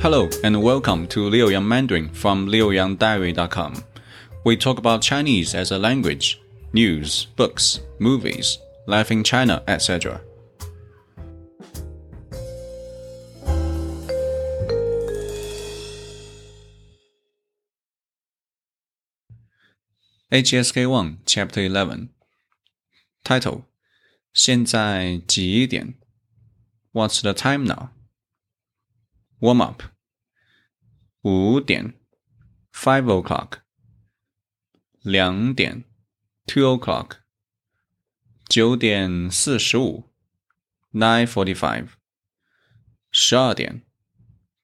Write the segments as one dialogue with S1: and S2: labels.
S1: Hello and welcome to Liu Yang Mandarin from liuyangdiary.com. We talk about Chinese as a language, news, books, movies, life in China, etc. HSK 1 Chapter 11 Title 现在几点 What's the time now? Warm up 五点 five o'clock 两点 two o'clock 九点四十五 nine forty five 十二点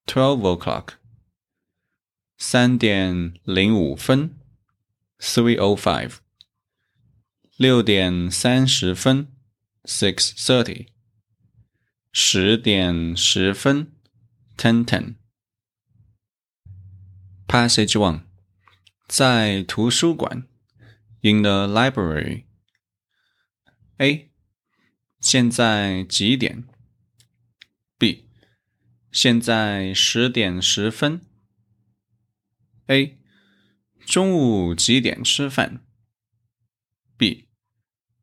S1: twelve o'clock 三点零五分 three o five 六点三十分 six thirty 十点十分 ten ten Passage One，在图书馆，in the library。A，现在几点？B，现在十点十分。A，中午几点吃饭？B，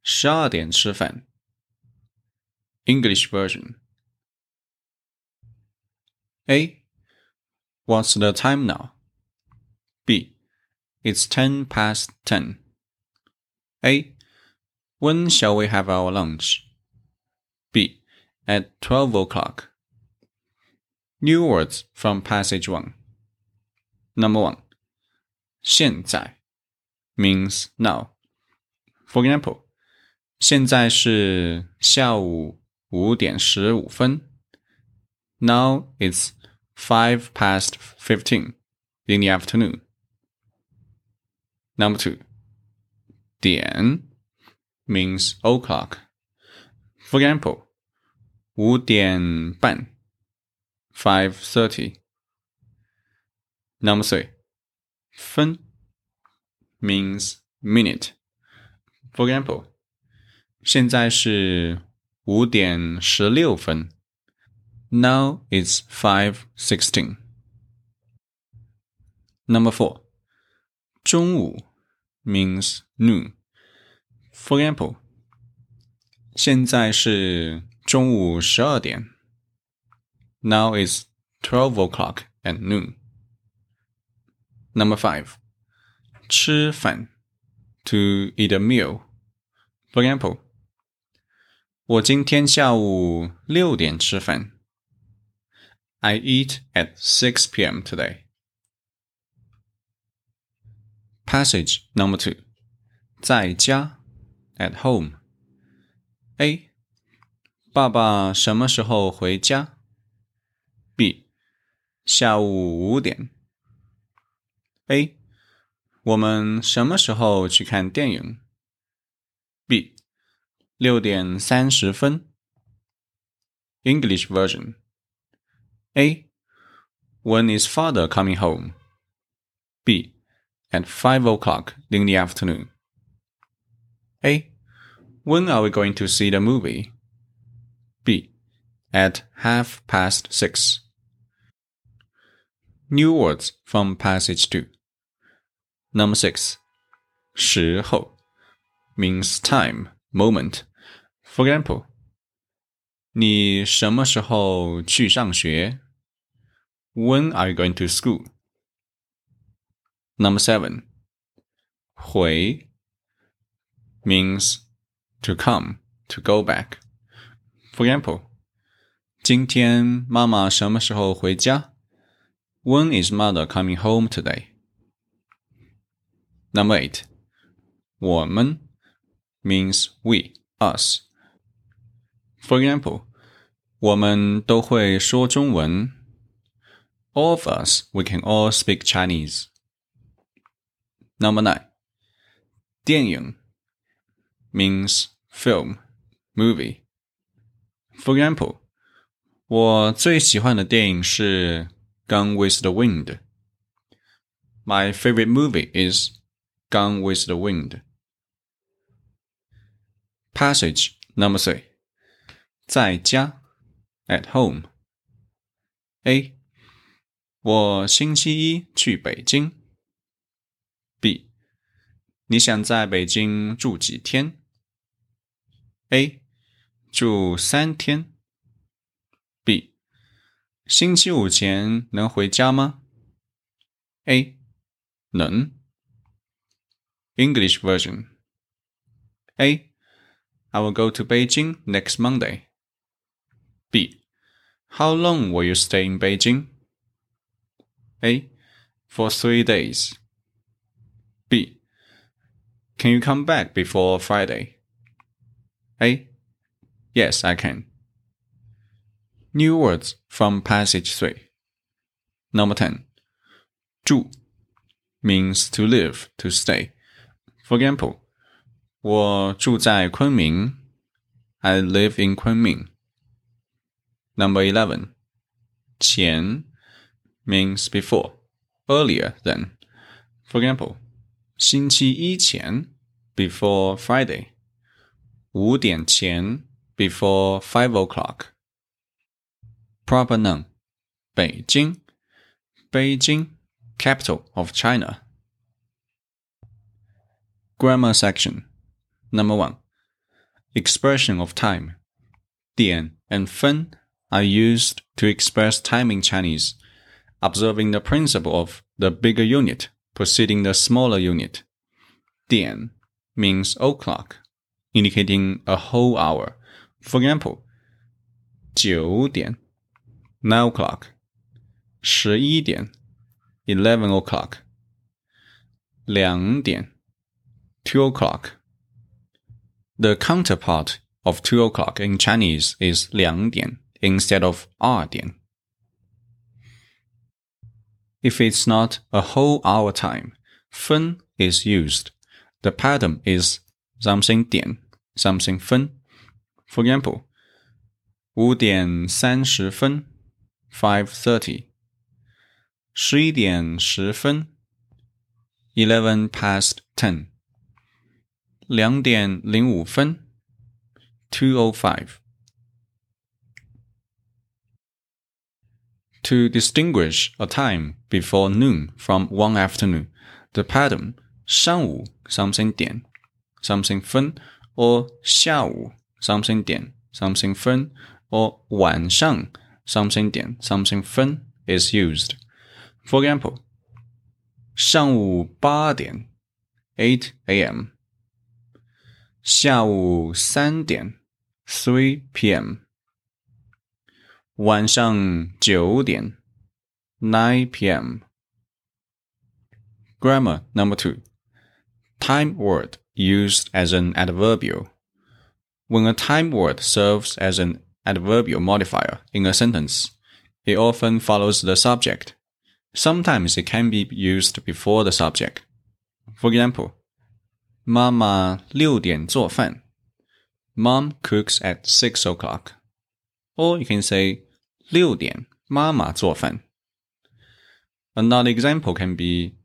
S1: 十二点吃饭。English version。 A. What's the time now? B. It's ten past ten. A. When shall we have our lunch? B. At twelve o'clock. New words from passage one. Number one. 现在 means now. For example, 现在是下午五点十五分。 now it's five past fifteen in the afternoon. Number two, 点 means o'clock. For example, 五点半 five thirty. Number three, 分 means minute. For example, 现在是五点十六分。 now it's 5.16. Number 4. 中午 means noon. For example, 现在是中午十二点. Now it's 12 o'clock at noon. Number 5. 吃饭 to eat a meal. For example, 我今天下午六点吃饭。 I eat at 6 p.m. today. Passage number two. 在家 at home. A. 爸爸什么时候回家？B. 下午五点。A. 我们什么时候去看电影？B. 六点三十分。English version. A. When is father coming home? B. At 5 o'clock in the afternoon. A. When are we going to see the movie? B. At half past six. New words from passage 2. Number 6. 时候 means time, moment. For example, 你什么时候去上学 ？when are you going to school? Number seven. 回 means to come, to go back. For example, 今天妈妈什么时候回家? When is mother coming home today? Number eight. 我们 means we, us. For example, 我们都会说中文。 all of us, we can all speak Chinese. Number nine. 电影 means film, movie. For example, 我最喜欢的电影是《Gone with the Wind》。My favorite movie is Gone with the Wind. Passage number three. 在家 at home. A 我星期一去北京。B，你想在北京住几天？A，住三天。B，星期五前能回家吗？A，能。English version. A. I will go to Beijing next Monday. B. How long will you stay in Beijing? A. For three days. B. Can you come back before Friday? A. Yes, I can. New words from passage 3. Number 10. 住 means to live, to stay. For example, 我住在昆明. I live in Kunming. Number 11. 前 means before, earlier than. For example, 星期一前 before Friday. 五点前 before five o'clock. Proper noun 北京 Beijing, capital of China. Grammar section. Number one. Expression of time. 点 and 分 are used to express time in Chinese, observing the principle of the bigger unit preceding the smaller unit. Dian means o'clock, indicating a whole hour. For example, 九点 dian, 9 o'clock, 十一点 dian, 11 o'clock, 两点 dian, 2 o'clock. The counterpart of 2 o'clock in Chinese is 两点 dian instead of 二点. dian If it's not a whole hour time, 分 is used. The pattern is something 点 something 分. For example, 五点三十分 five thirty. 十一点十分 eleven past ten. 两点零五分，two o five。To distinguish a time before noon from one afternoon, the pattern 上午 something 点 something 分 or 下午 something 点 something 分 or 晚上 something 点 something 分 is used. For example, 上午八点 8 a.m. 下午三点，three p.m. 晚上九点 ，nine p.m. Grammar number two. Time word used as an adverbial. When a time word serves as an adverbial modifier in a sentence, it often follows the subject. Sometimes it can be used before the subject. For example, 妈妈六点做饭。Mom cooks at six o'clock. Or you can say 六点妈妈做饭。 Another example can be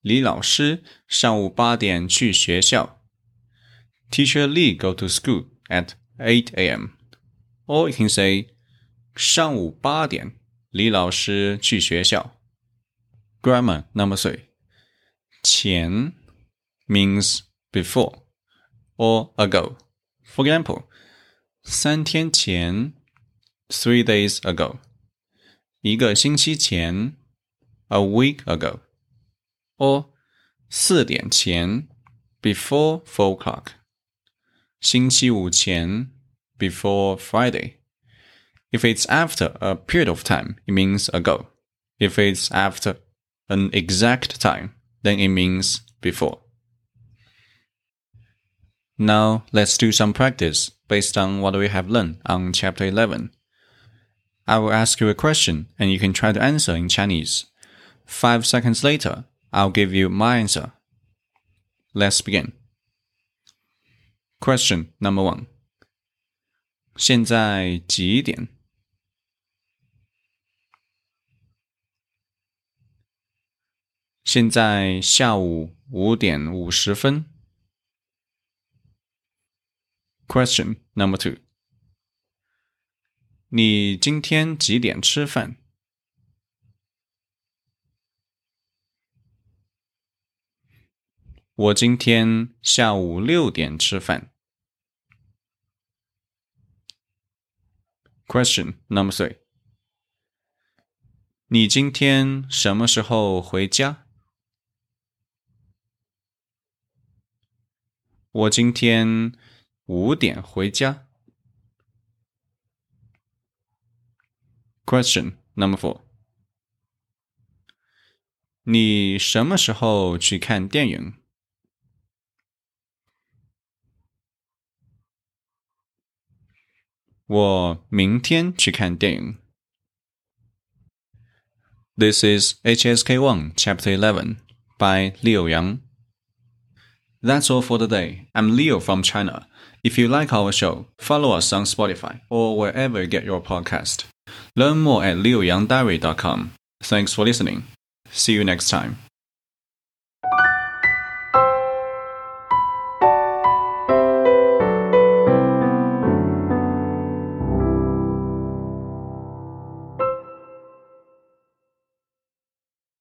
S1: 李老师上午八点去学校。Teacher Lee go to school at 8 a.m. Or you can say 上午八点李老师去学校。Grammar number three. 前 means before or ago. For example, 三天前 three days ago. 一个星期前 a week ago. Or 四点前 before four o'clock. 星期五前 before Friday. If it's after a period of time, it means ago. If it's after an exact time, then it means before. Now let's do some practice based on what we have learned on chapter 11. I will ask you a question and you can try to answer in Chinese. Five seconds later, I'll give you my answer. Let's begin. Question number one. 现在几点？现在下午五点五十分。Question number two. 你今天几点吃饭 我今天下午六点吃饭。Question number three. 你今天什么时候回家？我今天五点回家。Question number four. 你什么时候去看电影？我明天去看电影。This is HSK1 Chapter 11 by Liu Yang. That's all for today. I'm Leo from China. If you like our show, follow us on Spotify or wherever you get your podcast. Learn more at liuyangdiary.com. Thanks for listening. See you next time.